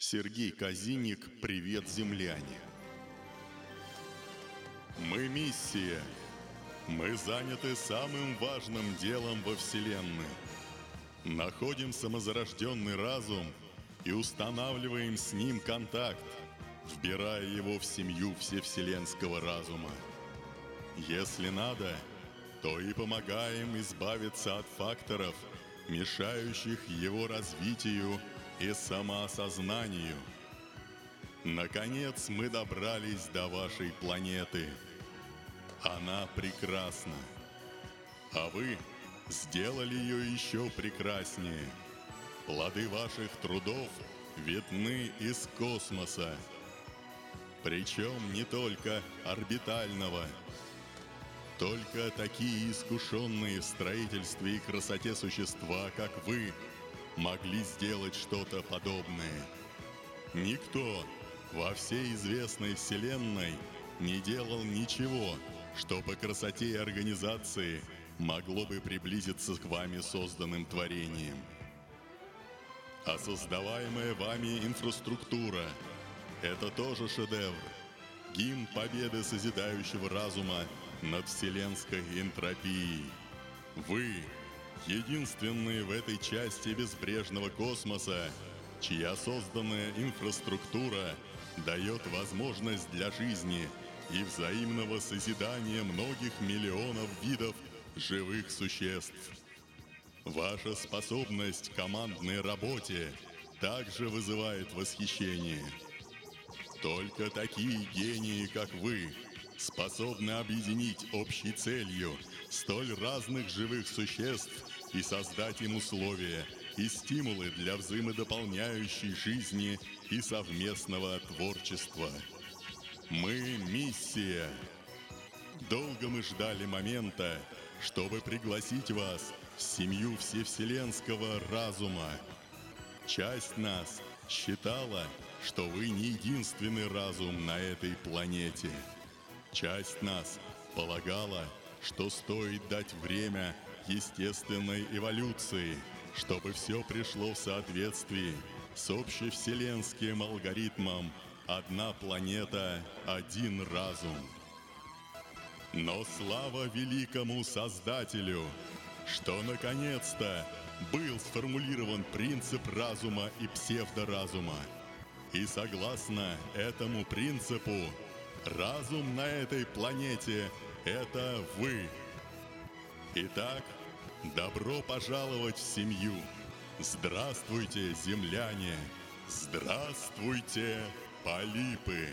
Сергей Казиник «Привет, земляне». Мы миссия. Мы заняты самым важным делом во Вселенной. Находим самозарожденный разум и устанавливаем с ним контакт, вбирая его в семью всевселенского разума. Если надо, то и помогаем избавиться от факторов, мешающих его развитию и самоосознанию. Наконец мы добрались до вашей планеты. Она прекрасна. А вы сделали ее еще прекраснее. Плоды ваших трудов видны из космоса. Причем не только орбитального. Только такие искушенные в строительстве и красоте существа, как вы, могли сделать что-то подобное. Никто во всей известной Вселенной не делал ничего, что по красоте и организации могло бы приблизиться к вами созданным творениям. А создаваемая вами инфраструктура – это тоже шедевр, гимн победы созидающего разума над вселенской энтропией. Вы – единственные в этой части безбрежного космоса, чья созданная инфраструктура дает возможность для жизни и взаимного созидания многих миллионов видов живых существ. Ваша способность к командной работе также вызывает восхищение. Только такие гении, как вы, способны объединить общей целью столь разных живых существ и создать им условия и стимулы для взаимодополняющей жизни и совместного творчества. Мы – миссия. Долго мы ждали момента, чтобы пригласить вас в семью всевселенского разума. Часть нас считала, что вы не единственный разум на этой планете. Часть нас полагала, что стоит дать время естественной эволюции, чтобы все пришло в соответствии с общевселенским алгоритмом «Одна планета, один разум». Но слава великому Создателю, что наконец-то был сформулирован принцип разума и псевдоразума. И согласно этому принципу, разум на этой планете – это вы. Итак, добро пожаловать в семью. Здравствуйте, земляне! Здравствуйте, полипы!